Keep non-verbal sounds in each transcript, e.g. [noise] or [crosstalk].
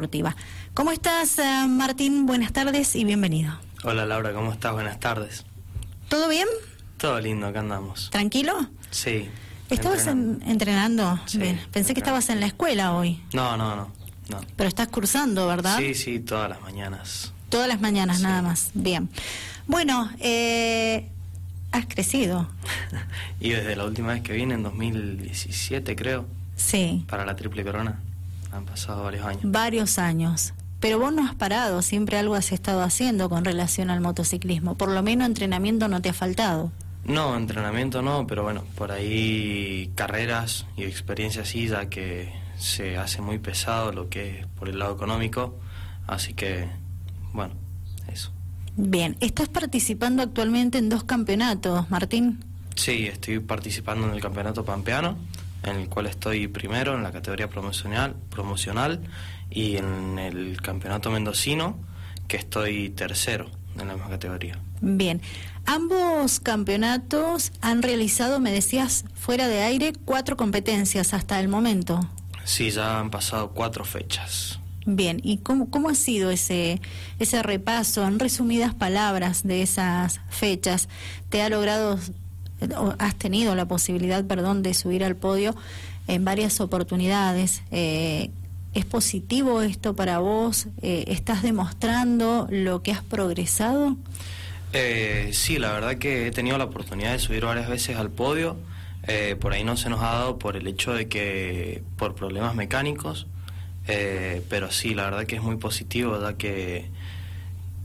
deportiva. ¿Cómo estás, eh, Martín? Buenas tardes y bienvenido. Hola Laura, ¿cómo estás? Buenas tardes. ¿Todo bien? Todo lindo, acá andamos. ¿Tranquilo? Sí. ¿Estabas en- entrenando? Sí, Bien. Pensé que estabas en la escuela hoy, No, no, no. no. pero estás cursando, ¿verdad? Sí, sí, todas las mañanas. Todas las mañanas, Sí. nada más. Bien. Bueno, eh, has crecido. [laughs] y desde la última vez que vine, en 2017 creo, Sí, para la Triple Corona, han pasado varios años. varios años. Pero vos no has parado, siempre algo has estado haciendo con relación al motociclismo. Por lo menos entrenamiento no te ha faltado. No, entrenamiento no, pero bueno, por ahí carreras y experiencias sí, ya que se hace muy pesado lo que es por el lado económico, así que, bueno, eso. Bien, estás participando actualmente en dos campeonatos, Martín. Sí, estoy participando en el campeonato pampeano, en el cual estoy primero en la categoría promocional, promocional y en el campeonato mendocino, que estoy tercero en la misma categoría. Bien, ambos campeonatos han realizado, me decías, fuera de aire, cuatro competencias hasta el momento. Sí, ya han pasado cuatro fechas. Bien, ¿y cómo, cómo ha sido ese, ese repaso en resumidas palabras de esas fechas? ¿Te ha logrado, has tenido la posibilidad, perdón, de subir al podio en varias oportunidades? Eh, ¿Es positivo esto para vos? Eh, ¿Estás demostrando lo que has progresado? Eh, sí, la verdad que he tenido la oportunidad de subir varias veces al podio. Eh, por ahí no se nos ha dado por el hecho de que por problemas mecánicos, pero sí, la verdad que es muy positivo, ya que,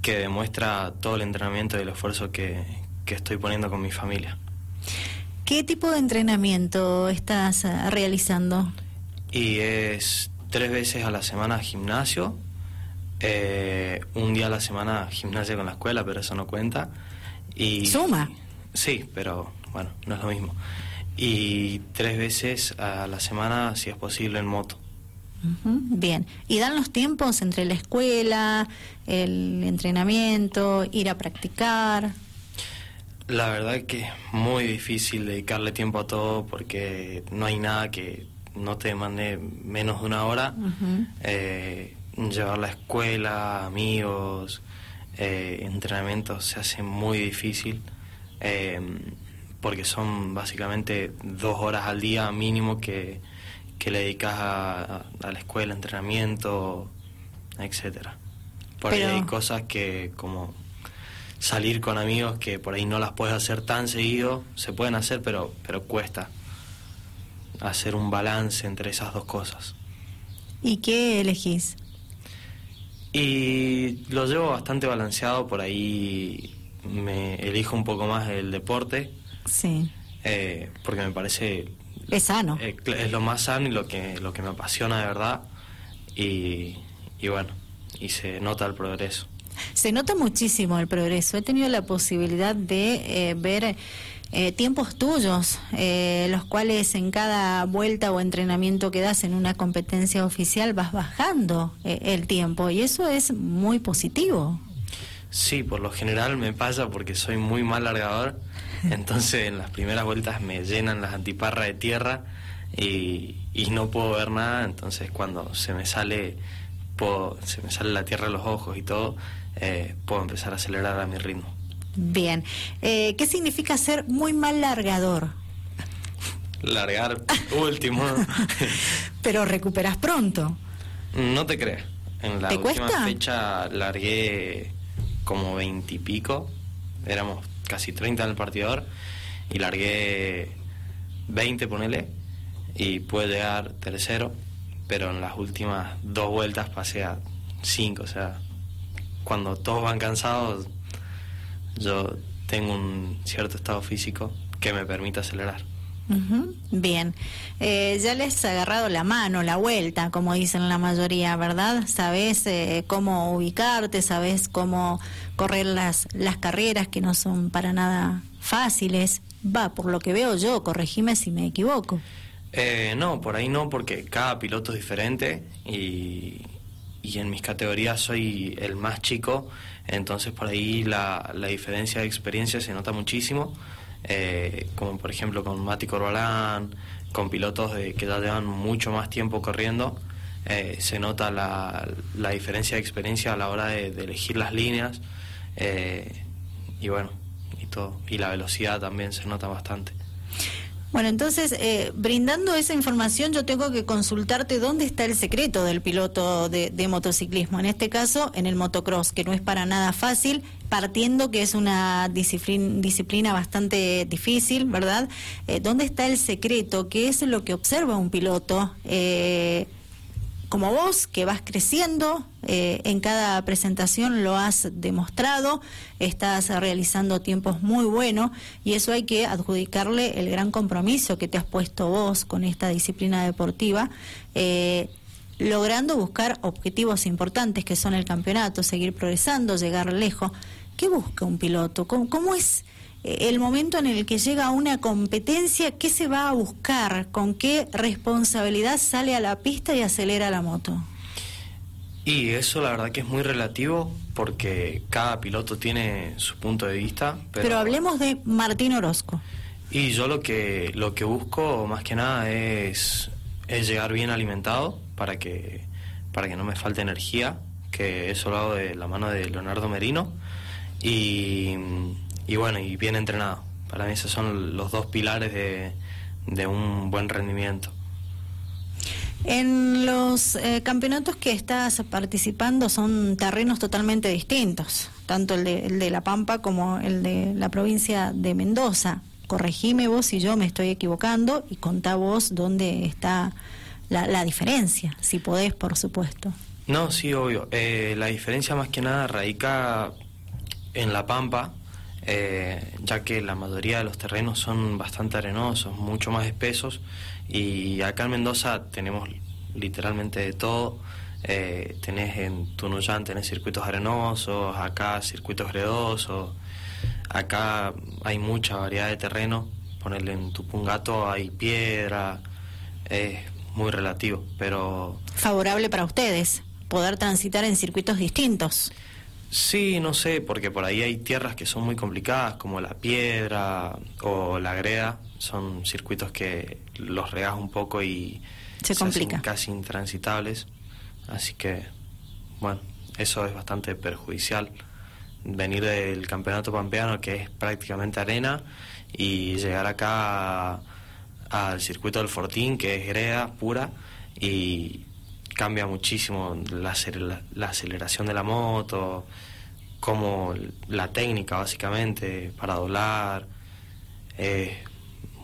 que demuestra todo el entrenamiento y el esfuerzo que, que estoy poniendo con mi familia. ¿Qué tipo de entrenamiento estás eh, realizando? Y es tres veces a la semana gimnasio, eh, un día a la semana gimnasia con la escuela, pero eso no cuenta. Y, ¿Suma? Sí, pero bueno, no es lo mismo. Y tres veces a la semana, si es posible, en moto. Bien. ¿Y dan los tiempos entre la escuela, el entrenamiento, ir a practicar? La verdad que es muy difícil dedicarle tiempo a todo porque no hay nada que no te demande menos de una hora. Eh, llevar la escuela, amigos, eh, entrenamientos se hace muy difícil eh, porque son básicamente dos horas al día mínimo que, que le dedicas a, a- a la escuela, entrenamiento, etcétera. Por Pero- ahí hay cosas que como salir con amigos que por ahí no las puedes hacer tan seguido, se pueden hacer pero, pero cuesta hacer un balance entre esas dos cosas. ¿Y qué elegís? Y lo llevo bastante balanceado, por ahí me elijo un poco más el deporte, Sí. eh, porque me parece Es sano. eh, es lo más sano y lo que, lo que me apasiona de verdad. Y, y bueno, y se nota el progreso. Se nota muchísimo el progreso. He tenido la posibilidad de eh, ver eh, tiempos tuyos, eh, los cuales en cada vuelta o entrenamiento que das en una competencia oficial vas bajando eh, el tiempo y eso es muy positivo. Sí, por lo general me pasa porque soy muy mal largador, [laughs] entonces en las primeras vueltas me llenan las antiparras de tierra y, y no puedo ver nada, entonces cuando se me sale puedo- se me sale la tierra de los ojos y todo, eh, puedo empezar a acelerar a mi ritmo. Bien. Eh, ¿Qué significa ser muy mal largador? Largar último, [laughs] Pero recuperas pronto. no te creas. En la ¿Te última cuesta? fecha largué como veintipico, éramos casi 30 en el partidor y largué 20, ponele, y pude llegar tercero, pero en las últimas dos vueltas pasé a 5, o sea, cuando todos van cansados, yo tengo un cierto estado físico que me permite acelerar. Bien. Eh, ya les has agarrado la mano, la vuelta, como dicen la mayoría, ¿verdad? Sabes eh, cómo ubicarte, sabes cómo correr las, las carreras que no son para nada fáciles. Va, por lo que veo yo, corregime si me equivoco. Eh, no, por ahí no, porque cada piloto es diferente y, y en mis categorías soy el más chico, entonces por ahí la, la diferencia de experiencia se nota muchísimo, eh, como por ejemplo con Mati Corbalán, con pilotos de, que ya llevan mucho más tiempo corriendo, eh, se nota la, la, diferencia de experiencia a la hora de, elegir las líneas eh, y bueno, y todo. Y la velocidad también se nota bastante. Bueno, entonces, eh, brindando esa información, yo tengo que consultarte dónde está el secreto del piloto de, motociclismo. En este caso, en el motocross, que no es para nada fácil, partiendo que es una disciplina, disciplina bastante difícil, ¿verdad? Eh, ¿Dónde está el secreto? ¿Qué es lo que observa un piloto? Eh, como vos, que vas creciendo, eh, en cada presentación lo has demostrado, estás realizando tiempos muy buenos y eso hay que adjudicarle el gran compromiso que te has puesto vos con esta disciplina deportiva. Eh, logrando buscar objetivos importantes que son el campeonato, seguir progresando, llegar lejos. ¿Qué busca un piloto? cómo es el momento en el que llega una competencia, ¿qué se va a buscar? ¿Con qué responsabilidad sale a la pista y acelera la moto? Y eso la verdad que es muy relativo porque cada piloto tiene su punto de vista. Pero, hablemos de Martín Orozco. Y yo lo que, lo que busco más que nada es, es llegar bien alimentado para que, para que no me falte energía, que eso lo hago de la mano de Leonardo Merino. Y y bueno, y bien entrenado. Para mí esos son los dos pilares de, un buen rendimiento. En los eh, campeonatos que estás participando son terrenos totalmente distintos, tanto el de, el de La Pampa como el de la provincia de Mendoza. Corregime vos si yo me estoy equivocando y contá vos dónde está la, la diferencia, si podés, por supuesto. No, sí, obvio. Eh, la diferencia más que nada radica en La Pampa, eh, ya que la mayoría de los terrenos son bastante arenosos, mucho más espesos, y acá en Mendoza tenemos literalmente de todo. Eh, tenés en Tunuyán tenés circuitos arenosos, acá circuitos gredosos, acá hay mucha variedad de terreno, ponerle en Tupungato hay piedra, es muy relativo, pero... Favorable para ustedes, poder transitar en circuitos distintos. Sí, no sé, porque por ahí hay tierras que son muy complicadas, como la piedra o la greda. Son circuitos que los regas un poco y se, complica. casi intransitables. Así que, bueno, eso es bastante perjudicial. Venir del campeonato pampeano, que es prácticamente arena, y llegar acá al circuito del Fortín, que es greda pura, y cambia muchísimo la, la, aceleración de la moto, como la técnica básicamente para doblar, es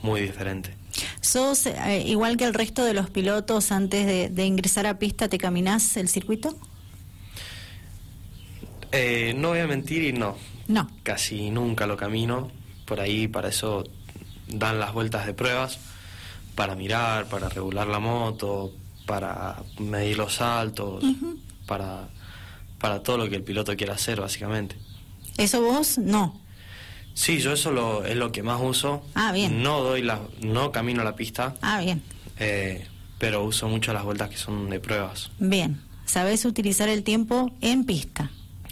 muy diferente. ¿Sos eh, igual que el resto de los pilotos antes de, ingresar a pista, te caminás el circuito? Eh, no voy a mentir y no. No. Casi nunca lo camino. Por ahí, para eso dan las vueltas de pruebas, para mirar, para regular la moto, para medir los saltos, para, para todo lo que el piloto quiera hacer, básicamente. ¿Eso vos no? Sí, yo eso lo, es lo que más uso. Ah, bien. No doy la, no camino la pista. Ah, bien. Eh, pero uso mucho las vueltas que son de pruebas. Bien. ¿Sabes utilizar el tiempo en pista?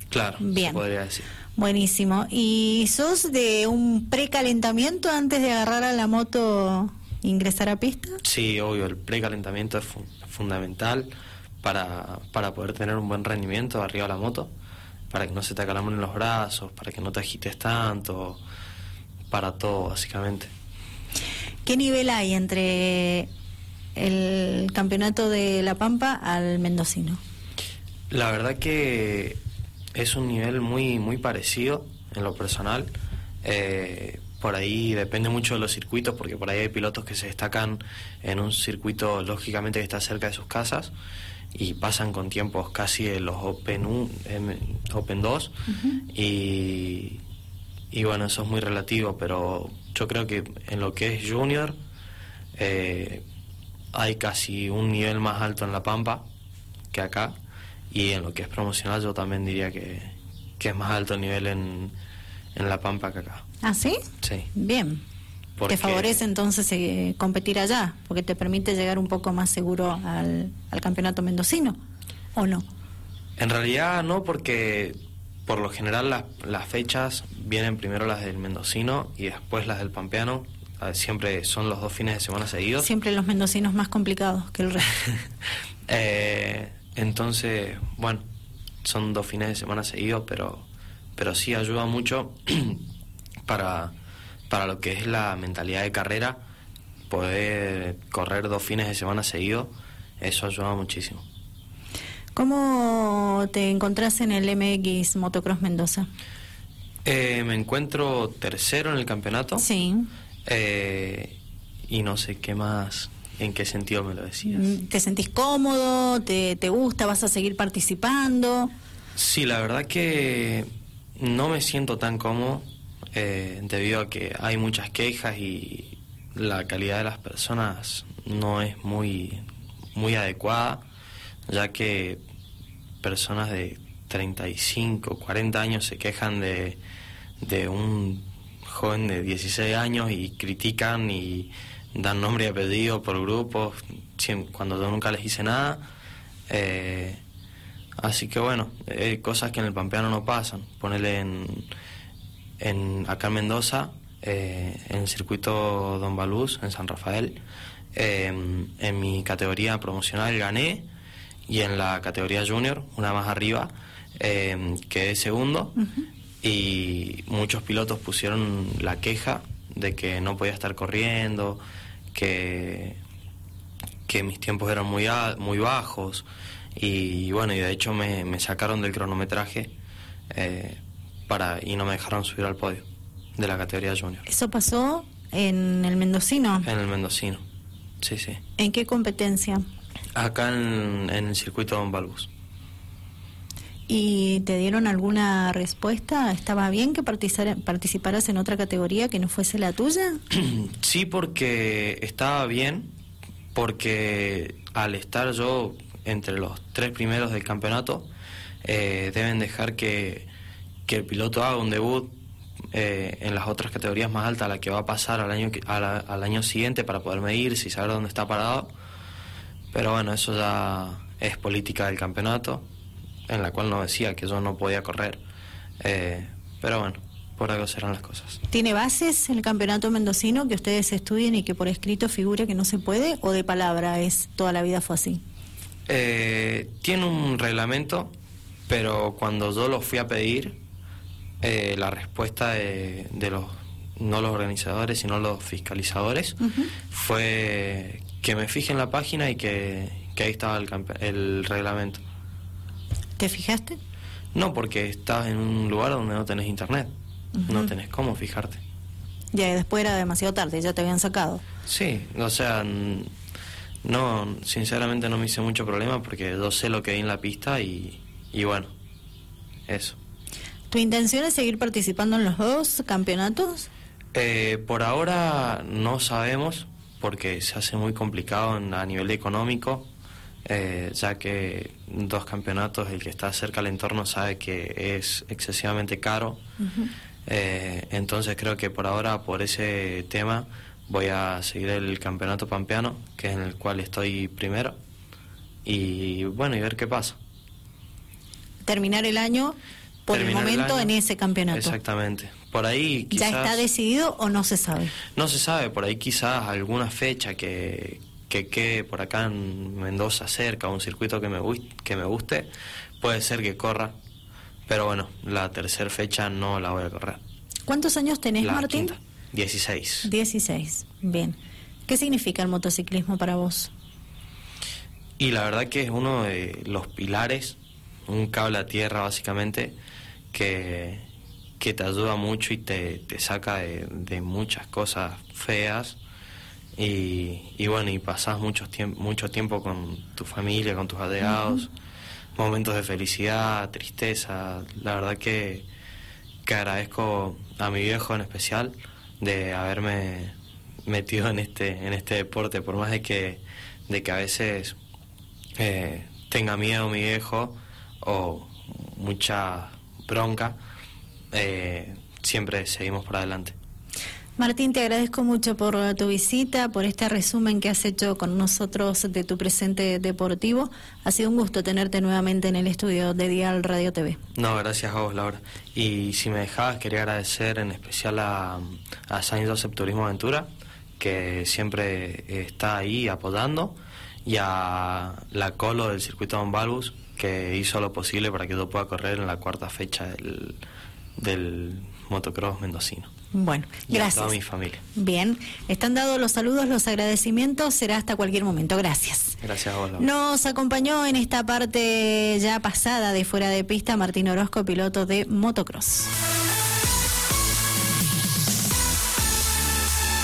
Claro, bien. podría decir. Buenísimo. ¿Y sos de un precalentamiento antes de agarrar a la moto ingresar a pista? Sí, obvio, el precalentamiento es fundamental para, para poder tener un buen rendimiento arriba de la moto, para que no se te acalamen los brazos, para que no te agites tanto, para todo básicamente. ¿Qué nivel hay entre el campeonato de La Pampa al mendocino? La verdad que es un nivel muy, muy parecido en lo personal. Eh, por ahí depende mucho de los circuitos, porque por ahí hay pilotos que se destacan en un circuito lógicamente que está cerca de sus casas y pasan con tiempos casi de los Open, 1, Open 2 y, y bueno, eso es muy relativo, pero yo creo que en lo que es junior eh, hay casi un nivel más alto en La Pampa que acá y en lo que es promocional yo también diría que, que es más alto el nivel en, en La Pampa que acá. ¿Ah, sí? Sí. Bien. Te favorece entonces eh, competir allá, porque te permite llegar un poco más seguro al, campeonato mendocino, ¿o no? En realidad no, porque por lo general las, las fechas vienen primero las del mendocino y después las del pampeano. Siempre son los dos fines de semana seguidos. Siempre los mendocinos más complicados que el resto. [laughs] Eh, entonces, bueno, son dos fines de semana seguidos, pero, pero sí ayuda mucho [clears throat] para, para lo que es la mentalidad de carrera, poder correr dos fines de semana seguidos, eso ayuda muchísimo. ¿Cómo te encontrás en el MX Motocross Mendoza? Eh, me encuentro tercero en el campeonato. Sí. Eh, y no sé qué más, en qué sentido me lo decías. Mm, ¿Te sentís cómodo? ¿Te, te gusta? ¿Vas a seguir participando? Sí, la verdad que no me siento tan cómodo eh, debido a que hay muchas quejas y la calidad de las personas no es muy, muy adecuada, ya que personas de 35, 40 años se quejan de, de un joven de 16 años y critican y dan nombre y apellido por grupos cuando yo nunca les hice nada. Eh, así que bueno, hay cosas que en el Pampeano no pasan. Ponerle en, en acá en Mendoza, eh, en el circuito Don Baluz, en San Rafael, eh, en mi categoría promocional gané y en la categoría junior, una más arriba, quedé segundo. Y muchos pilotos pusieron la queja de que no podía estar corriendo, que, que mis tiempos eran muy, muy bajos. Y bueno, y de hecho me, sacaron del cronometraje eh, para, y no me dejaron subir al podio de la categoría junior. ¿Eso pasó en el Mendocino? En el Mendocino, sí, sí. ¿En qué competencia? Acá en, en el circuito Don Balbus. ¿Y te dieron alguna respuesta? ¿Estaba bien que participaras en otra categoría que no fuese la tuya? [clears throat] Sí, porque estaba bien, porque al estar yo entre los tres primeros del campeonato, eh, deben dejar que, el piloto haga un debut eh, en las otras categorías más altas la que va a pasar al año, al año siguiente para poder medirse y saber dónde está parado. Pero bueno, eso ya es política del campeonato en la cual no decía que yo no podía correr. Eh, pero bueno, por algo serán las cosas. ¿Tiene bases el campeonato mendocino que ustedes estudien y que por escrito figure que no se puede o de palabra es toda la vida fue así? Eh, tiene un reglamento, pero cuando yo lo fui a pedir, eh, la respuesta de, los, no los organizadores, sino los fiscalizadores, fue que me fije en la página y que, que ahí estaba el, el reglamento. ¿Te fijaste? No, porque estás en un lugar donde no tenés internet. No tenés cómo fijarte. Ya, y después era demasiado tarde, ya te habían sacado. Sí, o sea, no, sinceramente no me hice mucho problema porque yo sé lo que hay en la pista y, y bueno, eso. ¿Tu intención es seguir participando en los dos campeonatos? Eh, por ahora no sabemos porque se hace muy complicado a nivel económico eh, ya que dos campeonatos, el que está cerca al entorno sabe que es excesivamente caro. Eh, entonces creo que por ahora, por ese tema, voy a seguir el campeonato pampeano, que es en el cual estoy primero. Y bueno, y ver qué pasa. Terminar el año por el momento en ese campeonato. Exactamente. Por ahí quizás... ¿Ya está decidido o no se sabe? No se sabe, por ahí quizás alguna fecha que, que quede por acá en Mendoza cerca, un circuito que me, que me guste, puede ser que corra. Pero bueno, la tercera fecha no la voy a correr. ¿Cuántos años tenés, Martín? Dieciséis. 16. 16, bien. ¿Qué significa el motociclismo para vos? Y la verdad que es uno de los pilares, un cable a tierra básicamente, que, que te ayuda mucho y te, te saca de, de muchas cosas feas. Y, bueno, y pasás mucho, tiempo mucho tiempo con tu familia, con tus allegados, momentos de felicidad, tristeza. La verdad que, que agradezco a mi viejo en especial de haberme metido en este, en este deporte, por más de que, de que a veces eh, tenga miedo mi viejo o mucha bronca, eh, siempre seguimos por adelante. Martín, te agradezco mucho por tu visita, por este resumen que has hecho con nosotros de tu presente deportivo. Ha sido un gusto tenerte nuevamente en el estudio de Dial Radio TV. No, gracias a vos, Laura. Y si me dejabas, quería agradecer en especial a, a Saint Joseph Turismo Aventura, que siempre está ahí apoyando y a la Colo del circuito Don Balbus, que hizo lo posible para que yo pueda correr en la cuarta fecha del, del motocross mendocino. Bueno, Y a gracias. toda mi familia. Bien, están dados los saludos, los agradecimientos, será hasta cualquier momento. Gracias. Gracias a vos. Laura. Nos acompañó en esta parte ya pasada de fuera de pista Martín Orozco, piloto de motocross.